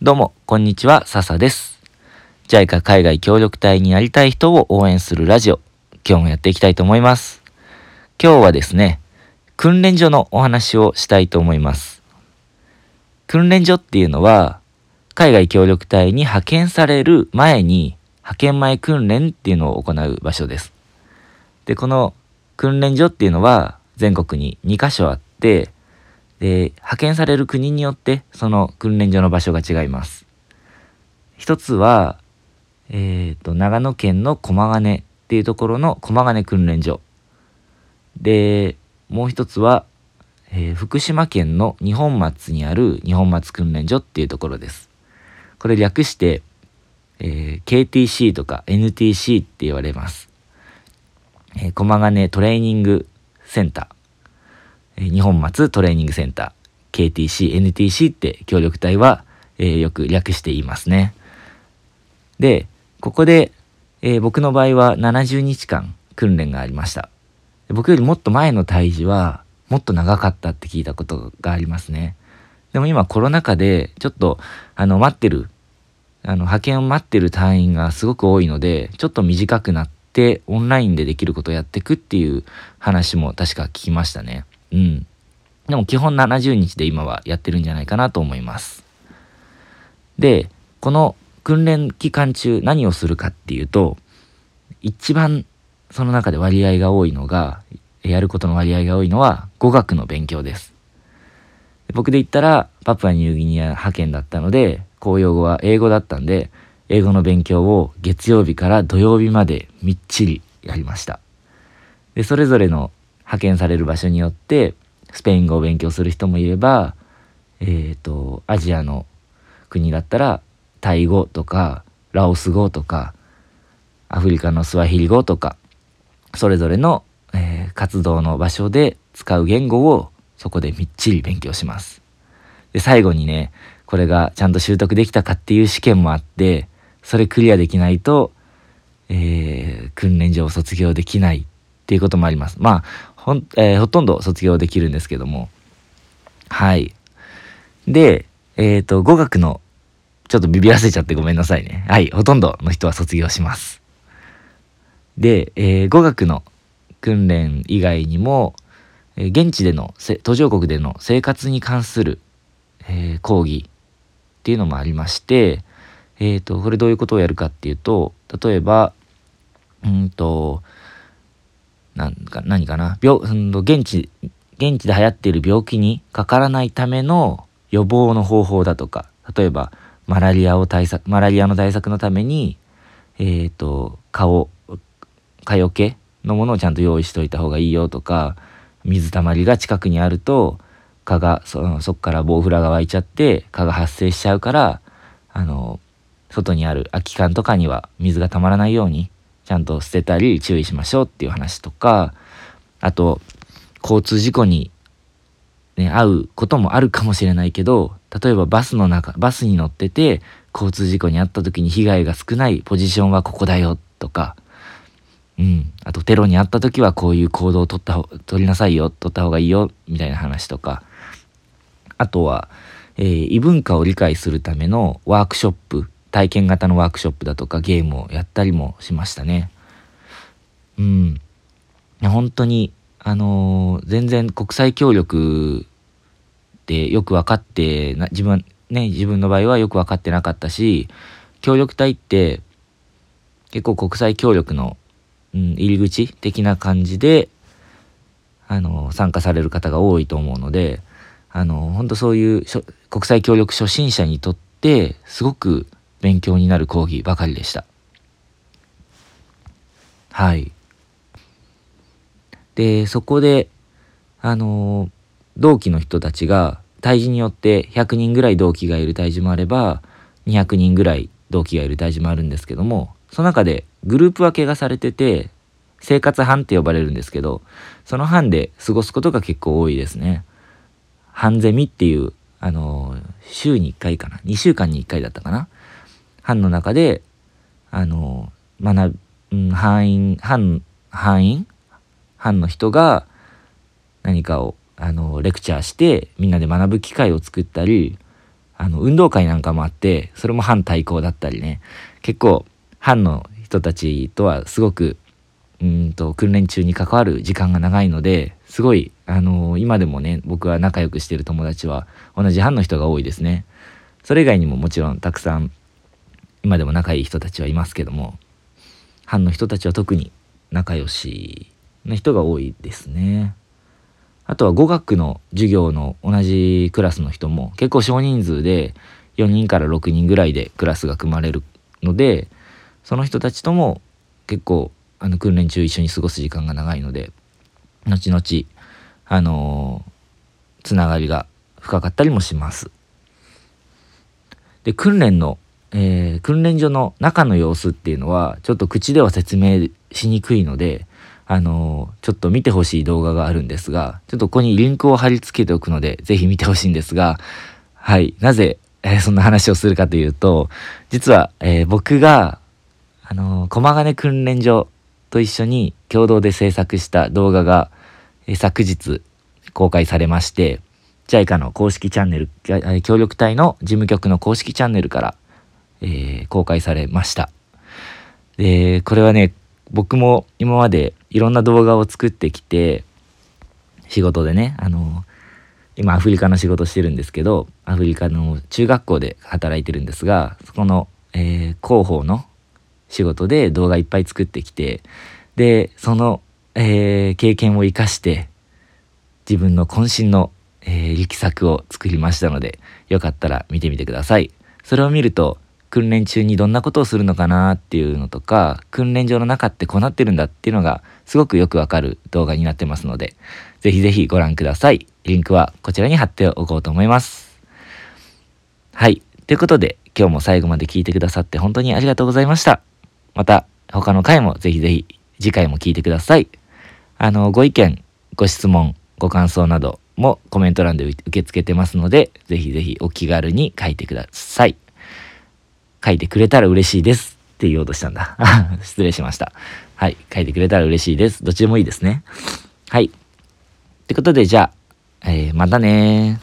どうも、こんにちは、笹です。JICA 海外協力隊になりたい人を応援するラジオ、今日もやっていきたいと思います。今日はですね、訓練所のお話をしたいと思います。訓練所っていうのは、海外協力隊に派遣される前に、派遣前訓練っていうのを行う場所です。で、この訓練所っていうのは、全国に2カ所あって、で、派遣される国によって、その訓練所の場所が違います。一つは、えっ、と、長野県の駒ヶ根っていうところの駒ヶ根訓練所。で、もう一つは、えー福島県の二本松にある二本松訓練所っていうところです。これ略して、えー KTC とか NTC って言われます。えー駒ヶ根トレーニングセンター。日本松トレーニングセンター KTC、NTC って協力隊は、えーよく略して言いますね。で、ここで、えー僕の場合は70日間訓練がありました。僕よりもっと前の退治はもっと長かったって聞いたことがありますね。でも今コロナ禍でちょっとあの待ってる、あの派遣を待ってる隊員がすごく多いので、ちょっと短くなってオンラインでできることをやっていくっていう話も確か聞きましたね。うん。でも基本70日で今はやってるんじゃないかなと思います。で、この訓練期間中何をするかっていうと、一番その中で割合が多いのが、やることの割合が多いのは語学の勉強です。僕で言ったらパプアニューギニア派遣だったので、公用語は英語だったんで、英語の勉強を月曜日から土曜日までみっちりやりました。で、それぞれの派遣される場所によって、スペイン語を勉強する人もいれば、えっ、と、アジアの国だったら、タイ語とか、ラオス語とか、アフリカのスワヒリ語とか、それぞれの、えー活動の場所で使う言語をそこでみっちり勉強します。で、最後にね、これがちゃんと習得できたかっていう試験もあって、それクリアできないと、えー訓練所を卒業できないっていうこともあります。まあ、ほん、えーほとんど卒業できるんですけども。はい。で、えっ、と、語学の、ちょっとビビらせちゃってごめんなさいね。はい。ほとんどの人は卒業します。で、えー語学の訓練以外にも、え現地での途上国での生活に関する、えー講義っていうのもありまして、えっ、と、これどういうことをやるかっていうと、例えば、うんと、なんか、何かな、病、現地、現地で流行っている病気にかからないための予防の方法だとか、例えば、マラリアを対策、マラリアの対策のために、えっ、と、顔、蚊よけのものをちゃんと用意しといた方がいいよとか、水たまりが近くにあると、蚊が、そそっからボウフラが湧いちゃって、蚊が発生しちゃうから、あの、外にある空き缶とかには水がたまらないように、ちゃんと捨てたり注意しましょうっていう話とか、あと、交通事故に、ね、遭うこともあるかもしれないけど、例えばバスの中、バスに乗ってて、交通事故に遭った時に被害が少ないポジションはここだよとか、うん。あとテロに遭った時はこういう行動を取った方、取りなさいよ、取った方がいいよ、みたいな話とか。あとは、えー異文化を理解するためのワークショップ、体験型のワークショップだとかゲームをやったりもしましたね。うん。いや本当に、あのー全然国際協力ってよく分かってな、自分、ね、自分の場合はよく分かってなかったし、協力隊って結構国際協力の、うん、入り口的な感じで、あのー参加される方が多いと思うので、あのー本当そういうしょ国際協力初心者にとってすごく勉強になる講義ばかりでした。はい。で、そこで、あの同期の人たちが、退治によって100人ぐらい同期がいる退治もあれば、200人ぐらい同期がいる退治もあるんですけども、その中でグループ分けがされてて、生活班って呼ばれるんですけど、その班で過ごすことが結構多いですね。班ゼミっていう、あの週に1回かな？2週間に1回だったかな？班の中で、あの学ぶ、班員、班、班員班の人が何かを、あのレクチャーしてみんなで学ぶ機会を作ったり、あの、運動会なんかもあって、それも反対抗だったりね、結構、反の人たちとはすごく、うんと、訓練中に関わる時間が長いので、すごい、あのー、今でもね、僕は仲良くしてる友達は同じ班の人が多いですね。それ以外にももちろんたくさん、今でも仲いい人たちはいますけども、班の人たちは特に仲良しな人が多いですね。あとは語学の授業の同じクラスの人も結構少人数で4人から6人ぐらいでクラスが組まれるのでその人たちとも結構あの訓練中一緒に過ごす時間が長いので後々あのー、つながりが深かったりもします。で訓練の、えー、訓練所の中の様子っていうのはちょっと口では説明しにくいのであのちょっと見てほしい動画があるんですが、ちょっとここにリンクを貼り付けておくので、ぜひ見てほしいんですが、はい、なぜ、えー、そんな話をするかというと、実は、えー、僕が、あの駒ヶ根訓練所と一緒に共同で制作した動画が、えー、昨日公開されまして、JICA の公式チャンネル、協力隊の事務局の公式チャンネルから、えー、公開されました。で、これはね、僕も今までいろんな動画を作ってきて仕事でねあの今アフリカの仕事してるんですけどアフリカの中学校で働いてるんですがそこの、えー、広報の仕事で動画いっぱい作ってきてでその、えー、経験を生かして自分の渾身の、えー、力作を作りましたのでよかったら見てみてください。それを見ると訓練中にどんなことをするのかなっていうのとか訓練場の中ってこうなってるんだっていうのがすごくよくわかる動画になってますのでぜひぜひご覧ください。リンクはこちらに貼っておこうと思います。はい。ということで今日も最後まで聞いてくださって本当にありがとうございました。また他の回もぜひぜひ次回も聞いてください。あのご意見ご質問ご感想などもコメント欄で受け付けてますのでぜひぜひお気軽に書いてください。書いてくれたら嬉しいですって言おうとしたんだ。失礼しました。はい。書いてくれたら嬉しいです。どっちでもいいですね。はい。ってことで、じゃあ、えー、またね